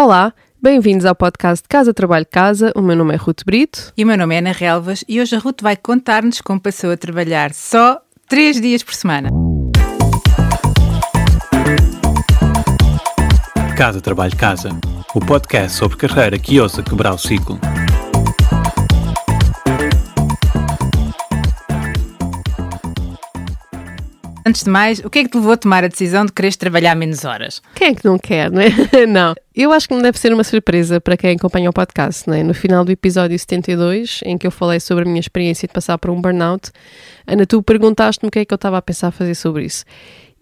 Olá, bem-vindos ao podcast Casa Trabalho Casa. O meu nome é Ruth Brito. E o meu nome é Ana Relvas e hoje a Ruth vai contar-nos como passou a trabalhar só três dias por semana. Casa Trabalho Casa, o podcast sobre carreira que ousa quebrar o ciclo. Antes de mais, o que é que te levou a tomar a decisão de quereres trabalhar menos horas? Quem é que não quer, não é? não. Eu acho que não deve ser uma surpresa para quem acompanha o podcast, não é? No final do episódio 72, em que eu falei sobre a minha experiência de passar por um burnout, Ana, tu perguntaste-me o que é que eu estava a pensar fazer sobre isso.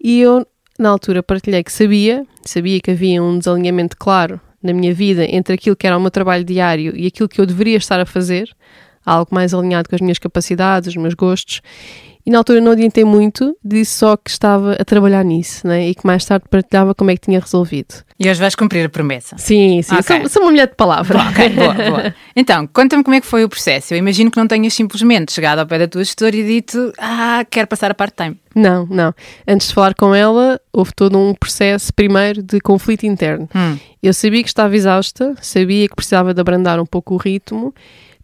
E eu, na altura, partilhei que sabia, sabia que havia um desalinhamento claro na minha vida entre aquilo que era o meu trabalho diário e aquilo que eu deveria estar a fazer, algo mais alinhado com as minhas capacidades, os meus gostos, e na altura não adiantei muito, disse só que estava a trabalhar nisso, né? E que mais tarde partilhava como é que tinha resolvido. E hoje vais cumprir a promessa. Sim, sim. Okay. Sou, sou, uma mulher de palavra. Boa, ok, boa, boa. Então, conta-me como é que foi o processo. Eu imagino que não tenhas simplesmente chegado ao pé da tua gestora e dito, ah, quero passar a part-time. Não, não. Antes de falar com ela, houve todo um processo, primeiro, de conflito interno. Hum. Eu sabia que estava exausta, sabia que precisava de abrandar um pouco o ritmo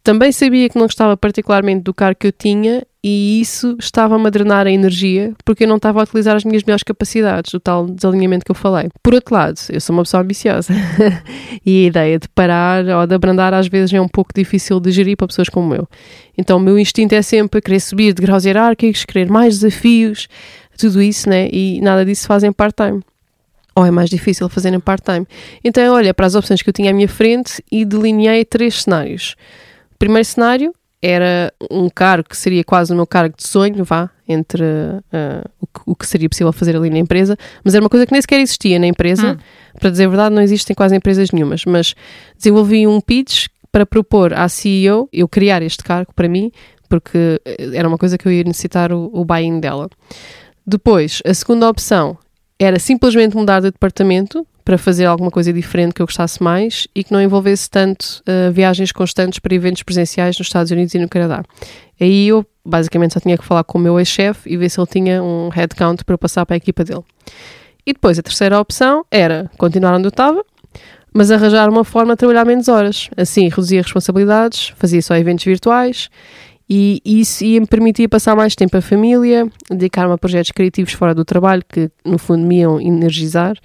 também sabia que não gostava particularmente do cargo que eu tinha e isso estava-me a drenar a energia porque eu não estava a utilizar as minhas melhores capacidades, o tal desalinhamento que eu falei. Por outro lado, eu sou uma pessoa ambiciosa e a ideia de parar ou de abrandar às vezes é um pouco difícil de gerir para pessoas como eu. Então o meu instinto é sempre querer subir de graus hierárquicos, querer mais desafios, tudo isso, né? E nada disso fazem part-time ou é mais difícil fazer em part-time. Então olhei para as opções que eu tinha à minha frente e delineei três cenários primeiro cenário era um cargo que seria quase o meu cargo de sonho, vá, entre uh, o, que, o, que, seria possível fazer ali na empresa, mas era uma coisa que nem sequer existia na empresa. Hum. Para dizer a verdade, não existem quase empresas nenhumas, mas desenvolvi um pitch para propor à CEO eu criar este cargo para mim, porque era uma coisa que eu ia necessitar o, o buy-in dela. Depois, a segunda opção era simplesmente mudar de departamento para fazer alguma coisa diferente que eu gostasse mais e que não envolvesse tanto uh, viagens constantes para eventos presenciais nos Estados Unidos e no Canadá. Aí eu basicamente só tinha que falar com o meu ex-chefe e ver se ele tinha um headcount para eu passar para a equipa dele. E depois a terceira opção era continuar onde eu estava, mas arranjar uma forma de trabalhar menos horas. Assim reduzia responsabilidades, fazia só eventos virtuais e isso ia me permitir passar mais tempo a família, dedicar-me a projetos criativos fora do trabalho que no fundo me iam energizar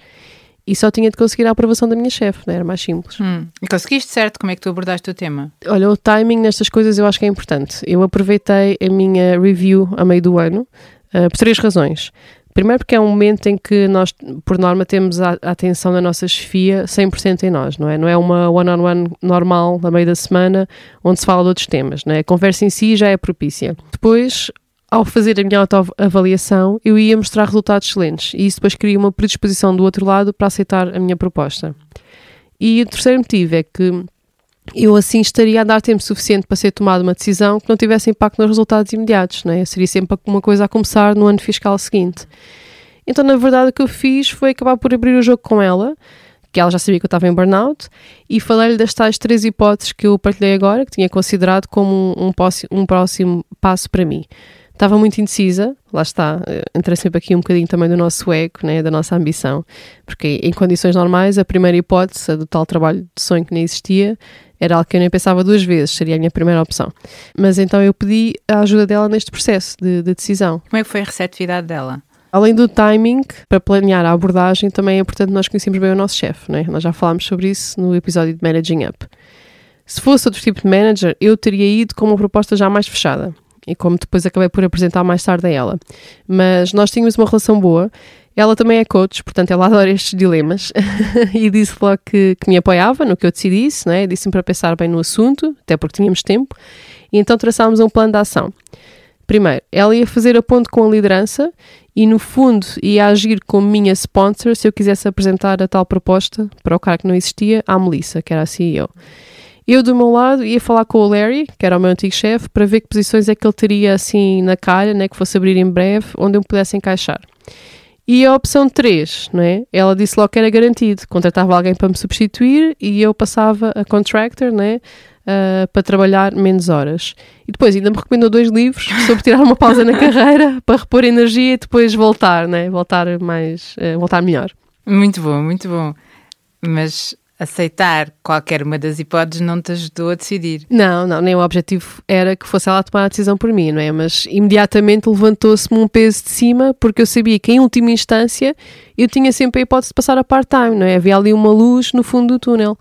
e só tinha de conseguir a aprovação da minha chefe, né? era mais simples. Hum. E conseguiste certo? Como é que tu abordaste o tema? Olha, o timing nestas coisas eu acho que é importante. Eu aproveitei a minha review a meio do ano uh, por três razões. Primeiro porque é um momento em que nós, por norma, temos a, a atenção da nossa chefia 100% em nós, não é? Não é uma one-on-one -on -one normal, a meio da semana, onde se fala de outros temas, não é? A conversa em si já é propícia. Depois, ao fazer a minha autoavaliação, eu ia mostrar resultados excelentes e isso depois cria uma predisposição do outro lado para aceitar a minha proposta. E o terceiro motivo é que eu assim estaria a dar tempo suficiente para ser tomada uma decisão que não tivesse impacto nos resultados imediatos, não é? Seria sempre uma coisa a começar no ano fiscal seguinte. Então, na verdade, o que eu fiz foi acabar por abrir o jogo com ela, que ela já sabia que eu estava em burnout, e falei-lhe das tais três hipóteses que eu partilhei agora, que tinha considerado como um, um, um próximo passo para mim. Estava muito indecisa, lá está, entra sempre aqui um bocadinho também do nosso ego, né, da nossa ambição, porque em condições normais a primeira hipótese, a do tal trabalho de sonho que nem existia, era algo que eu nem pensava duas vezes, seria a minha primeira opção. Mas então eu pedi a ajuda dela neste processo de, de decisão. Como é que foi a receptividade dela? Além do timing, para planear a abordagem, também é importante nós conhecermos bem o nosso chefe, né? Nós já falámos sobre isso no episódio de Managing Up. Se fosse outro tipo de manager, eu teria ido com uma proposta já mais fechada e como depois acabei por apresentar mais tarde a ela. Mas nós tínhamos uma relação boa. Ela também é coach, portanto ela adora estes dilemas e disse logo que, que, me apoiava no que eu decidisse, né? disse-me para pensar bem no assunto, até porque tínhamos tempo, e então traçámos um plano de ação. Primeiro, ela ia fazer a ponte com a liderança e, no fundo, ia agir como minha sponsor se eu quisesse apresentar a tal proposta para o cara que não existia à Melissa, que era a CEO. Eu, do meu lado, ia falar com o Larry, que era o meu antigo chefe, para ver que posições é que ele teria assim na calha, né, que fosse abrir em breve, onde eu me pudesse encaixar. E a opção 3, não é? Ela disse logo que era garantido. Contratava alguém para me substituir e eu passava a contractor, né? Uh, para trabalhar menos horas. E depois ainda me recomendou dois livros sobre tirar uma pausa na carreira para repor energia e depois voltar, né? Voltar mais, uh, voltar melhor. Muito bom, muito bom. Mas aceitar qualquer uma das hipóteses não te ajudou a decidir. Não, não, nem o objetivo era que fosse ela tomar a decisão por mim, não é? Mas imediatamente levantou-se-me um peso de cima, porque eu sabia que em última instância eu tinha sempre a hipótese de passar a part-time, não é? Havia ali uma luz no fundo do túnel.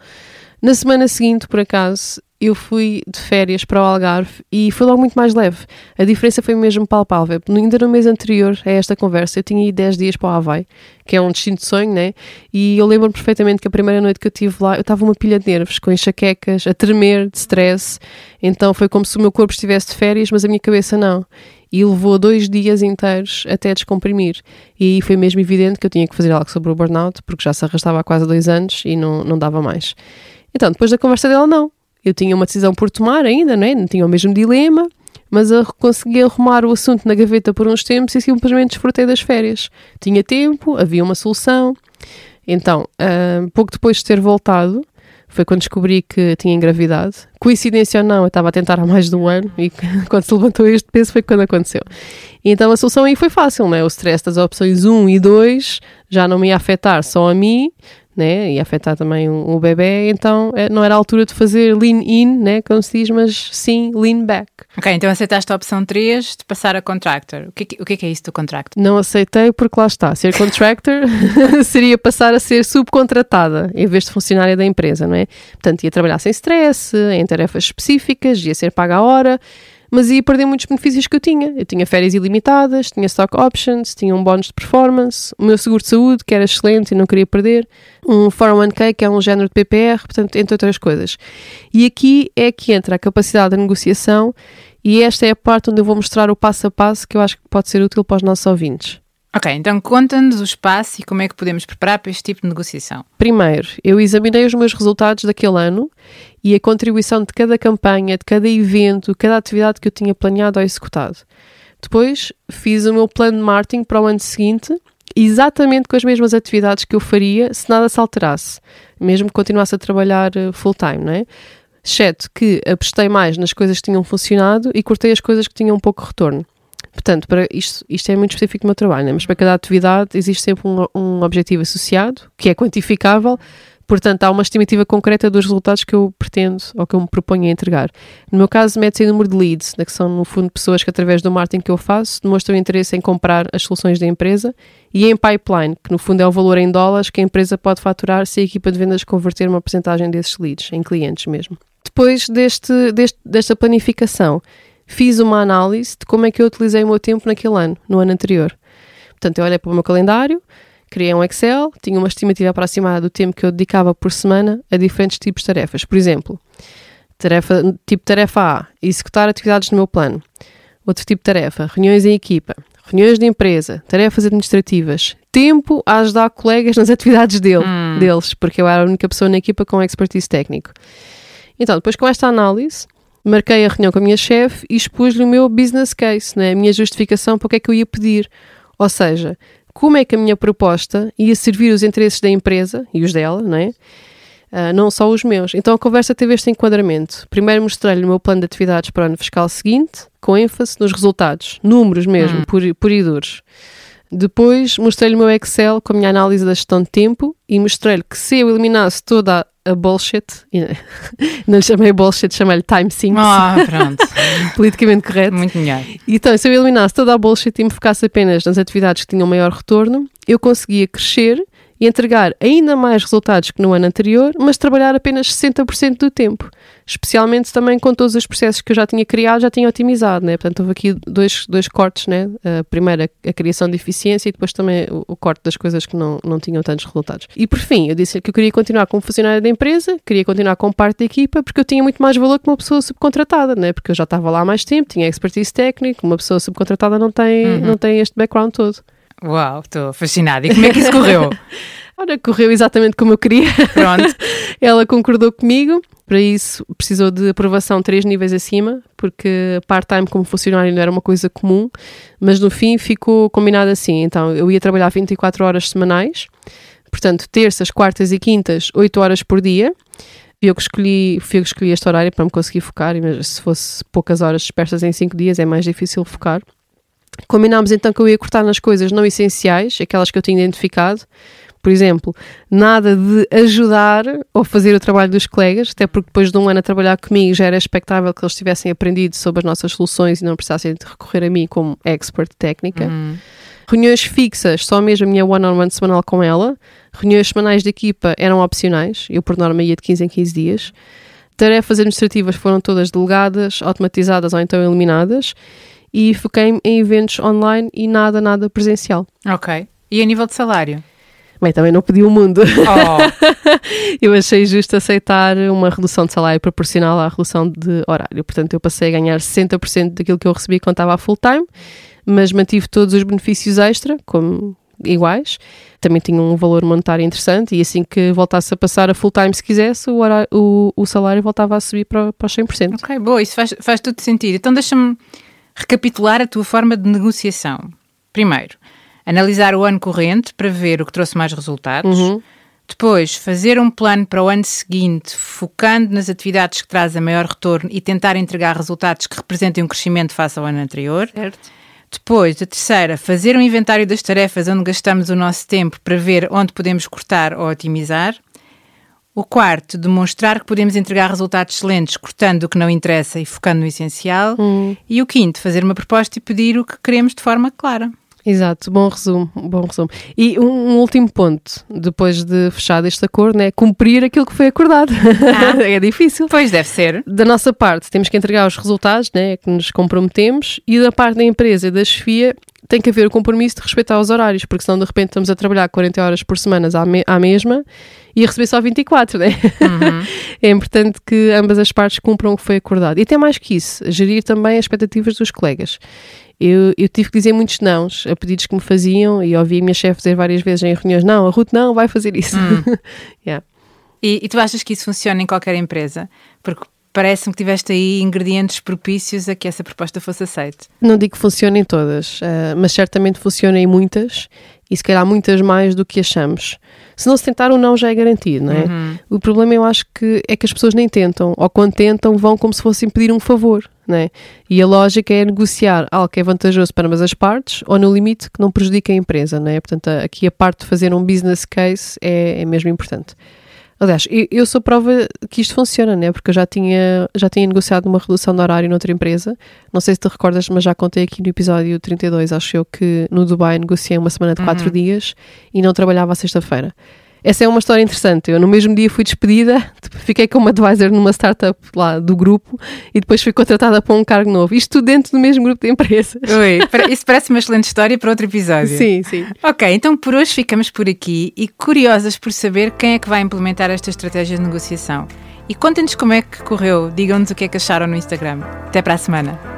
Na semana seguinte, por acaso, eu fui de férias para o Algarve e foi logo muito mais leve. A diferença foi mesmo palpável. Ainda no mês anterior a esta conversa, eu tinha ido 10 dias para o Havaí, que é um destino de sonho, né? E eu lembro-me perfeitamente que a primeira noite que eu estive lá, eu estava uma pilha de nervos, com enxaquecas, a tremer de stress. Então foi como se o meu corpo estivesse de férias, mas a minha cabeça não. E levou dois dias inteiros até descomprimir. E aí foi mesmo evidente que eu tinha que fazer algo sobre o burnout, porque já se arrastava há quase dois anos e não, não dava mais. Então, depois da conversa dela, não eu tinha uma decisão por tomar ainda, não, é? não tinha o mesmo dilema, mas eu consegui arrumar o assunto na gaveta por uns tempos e simplesmente desfrutei das férias. Tinha tempo, havia uma solução. Então, uh, pouco depois de ter voltado, foi quando descobri que tinha engravidado. Coincidência ou não, eu estava a tentar há mais de um ano e quando se levantou este peso foi quando aconteceu. Então a solução aí foi fácil, não é? O stress das opções 1 e 2 já não me ia afetar só a mim, né? E afetar também o, o bebê, então é, não era a altura de fazer lean in, né? Como se diz, mas sim lean back. Ok, então aceitaste a opção 3 de passar a contractor. O que, o que é isso do contractor? Não aceitei porque lá está, ser contractor seria passar a ser subcontratada em vez de funcionária da empresa, não é? Portanto, ia trabalhar sem stress, em tarefas específicas, ia ser paga a hora mas ia perder muitos benefícios que eu tinha. Eu tinha férias ilimitadas, tinha stock options, tinha um bónus de performance, o meu seguro de saúde, que era excelente e não queria perder, um 401k, que é um género de PPR, portanto, entre outras coisas. E aqui é que entra a capacidade de negociação e esta é a parte onde eu vou mostrar o passo a passo que eu acho que pode ser útil para os nossos ouvintes. Ok, então conta-nos o espaço e como é que podemos preparar para este tipo de negociação. Primeiro, eu examinei os meus resultados daquele ano e a contribuição de cada campanha, de cada evento, cada atividade que eu tinha planeado ou executado. Depois, fiz o meu plano de marketing para o ano seguinte, exatamente com as mesmas atividades que eu faria se nada se alterasse, mesmo que continuasse a trabalhar eh, full-time, não é? Exceto que apostei mais nas coisas que tinham funcionado e cortei as coisas que tinham pouco retorno. Portanto, para isto, isto é muito específico do meu trabalho, né? mas para cada atividade existe sempre um, um objetivo associado, que é quantificável, Portanto, há uma estimativa concreta dos resultados que eu pretendo ou que eu me proponho a entregar. No meu caso, mete-se o número de leads, né, que são, no fundo, pessoas que, através do marketing que eu faço, demonstram interesse em comprar as soluções da empresa, e em pipeline, que, no fundo, é o valor em dólares que a empresa pode faturar se a equipa de vendas converter uma porcentagem desses leads, em clientes mesmo. Depois deste, deste, desta planificação, fiz uma análise de como é que eu utilizei o meu tempo naquele ano, no ano anterior. Portanto, eu olhei para o meu calendário, criei um Excel, tinha uma estimativa aproximada do tempo que eu dedicava por semana a diferentes tipos de tarefas. Por exemplo, tarefa, tipo tarefa A, executar atividades no meu plano. Outro tipo de tarefa, reuniões em equipa, reuniões de empresa, tarefas administrativas, tempo a ajudar colegas nas atividades dele, hum. deles, porque eu era a única pessoa na equipa com expertise técnico. Então, depois com esta análise, marquei a reunião com a minha chefe e expus-lhe o meu business case, né? a minha justificação para o que é que eu ia pedir. Ou seja, como é que a minha proposta ia servir os interesses da empresa e os dela, não é? Uh, não só os meus. Então a conversa teve este enquadramento. Primeiro mostrei-lhe o meu plano de atividades para o ano fiscal seguinte, com ênfase nos resultados, números mesmo, hum. por, e duros. Depois mostrei-lhe o meu Excel com a minha análise da gestão de tempo e mostrei-lhe que se eu eliminasse toda a bullshit, não lhe chamei bullshit, chamei-lhe time sinks. Ah, pronto. Politicamente correto. Muito melhor. Então, se eu eliminasse toda a bullshit e me focasse apenas nas atividades que tinham maior retorno, eu conseguia crescer e entregar ainda mais resultados que no ano anterior, mas trabalhar apenas 60% do tempo. Especialmente também com todos os processos que eu já tinha criado, já tinha otimizado, né? Portanto, houve aqui dois, dois cortes, né? Uh, primeiro a, a, criação de eficiência e depois também o, o, corte das coisas que não, não tinham tantos resultados. E por fim, eu disse que eu queria continuar como funcionário da empresa, queria continuar como parte da equipa, porque eu tinha muito mais valor que uma pessoa subcontratada, né? Porque eu já estava lá há mais tempo, tinha expertise técnica, uma pessoa subcontratada não tem, uhum. não tem este background todo. Uau, estou fascinada. E como é que isso correu? Ora, correu exatamente como eu queria. Pronto. Ela concordou comigo. Para isso, precisou de aprovação três níveis acima, porque part-time como funcionário não era uma coisa comum, mas no fim ficou combinado assim. Então, eu ia trabalhar 24 horas semanais, portanto, terças, quartas e quintas, 8 horas por dia. Eu que escolhi, fui eu que escolhi este horário para me conseguir focar, mas se fosse poucas horas dispersas em 5 dias é mais difícil focar. Combinámos então que eu ia cortar nas coisas não essenciais, aquelas que eu tinha identificado. Por exemplo, nada de ajudar ou fazer o trabalho dos colegas, até porque depois de um ano a trabalhar comigo já era expectável que eles tivessem aprendido sobre as nossas soluções e não precisassem de recorrer a mim como expert técnica. Uhum. Reuniões fixas, só mesmo a minha one-on-one -on -one semanal com ela. Reuniões semanais de equipa eram opcionais, eu por norma ia de 15 em 15 dias. Tarefas administrativas foram todas delegadas, automatizadas ou então eliminadas. E foquei-me em eventos online e nada, nada presencial. Ok. E a nível de salário? Bem, também não pedi o mundo. Oh. eu achei justo aceitar uma redução de salário proporcional à redução de horário. Portanto, eu passei a ganhar 60% daquilo que eu recebi quando estava a full time, mas mantive todos os benefícios extra, como iguais. Também tinha um valor monetário interessante e assim que voltasse a passar a full time se quisesse, o, horário, o, o salário voltava a subir para, para os 100%. Ok, boa, isso faz, faz todo sentido. Então deixa-me recapitular a tua forma de negociação. Primeiro, analisar o ano corrente para ver o que trouxe mais resultados. Uhum. Depois, fazer um plano para o ano seguinte, focando nas atividades que trazem maior retorno e tentar entregar resultados que representem um crescimento face ao ano anterior. Certo. Depois, a terceira, fazer um inventário das tarefas onde gastamos o nosso tempo para ver onde podemos cortar ou otimizar. O quarto, demonstrar que podemos entregar resultados excelentes cortando o que não interessa e focando no essencial. Hum. E o quinto, fazer uma proposta e pedir o que queremos de forma clara. Exato, bom resumo, bom resumo. E um, um, último ponto, depois de fechado este acordo, é cumprir aquilo que foi acordado. Ah. é difícil. Pois deve ser. Da nossa parte, temos que entregar os resultados, né, que nos comprometemos, e da parte da empresa e da chefia, tem que haver o compromisso de respeitar os horários, porque senão de repente estamos a trabalhar 40 horas por semana à, me à mesma e a receber só 24, né? Uhum. é importante que ambas as partes cumpram o que foi acordado. E até mais que isso, gerir também as expectativas dos colegas. Eu, eu, tive que dizer muitos nãos a pedidos que me faziam e ouvi a minha chefe dizer várias vezes em reuniões: não, a Ruth não vai fazer isso. Hum. yeah. e, e, tu achas que isso funciona em qualquer empresa? Porque parece-me que tiveste aí ingredientes propícios a que essa proposta fosse aceita. Não digo que funcione em todas, uh, mas certamente funciona em muitas e se calhar muitas mais do que achamos. Se não se tentar, o não já é garantido, não é? Uhum. O problema eu acho que é que as pessoas nem tentam, ou quando tentam vão como se fossem pedir um favor, não é? E a lógica é negociar algo que é vantajoso para ambas as partes, ou no limite que não prejudique a empresa, não é? Portanto, aqui a parte de fazer um business case é, é mesmo importante. Aliás, eu, eu, sou prova que isto funciona, né? Porque eu já tinha, já tinha negociado uma redução de horário noutra empresa. Não sei se te recordas, mas já contei aqui no episódio 32, acho eu, que no Dubai negociei uma semana de 4 Uhum. dias e não trabalhava à sexta-feira. Essa é uma história interessante. Eu no mesmo dia fui despedida, fiquei como advisor numa startup lá do grupo e depois fui contratada para um cargo novo. Isto tudo dentro do mesmo grupo de empresas. Ui, isso parece uma excelente história para outro episódio. Sim, sim. Ok, então por hoje ficamos por aqui e curiosas por saber quem é que vai implementar esta estratégia de negociação. E contem-nos como é que correu, digam-nos o que é que acharam no Instagram. Até para a semana.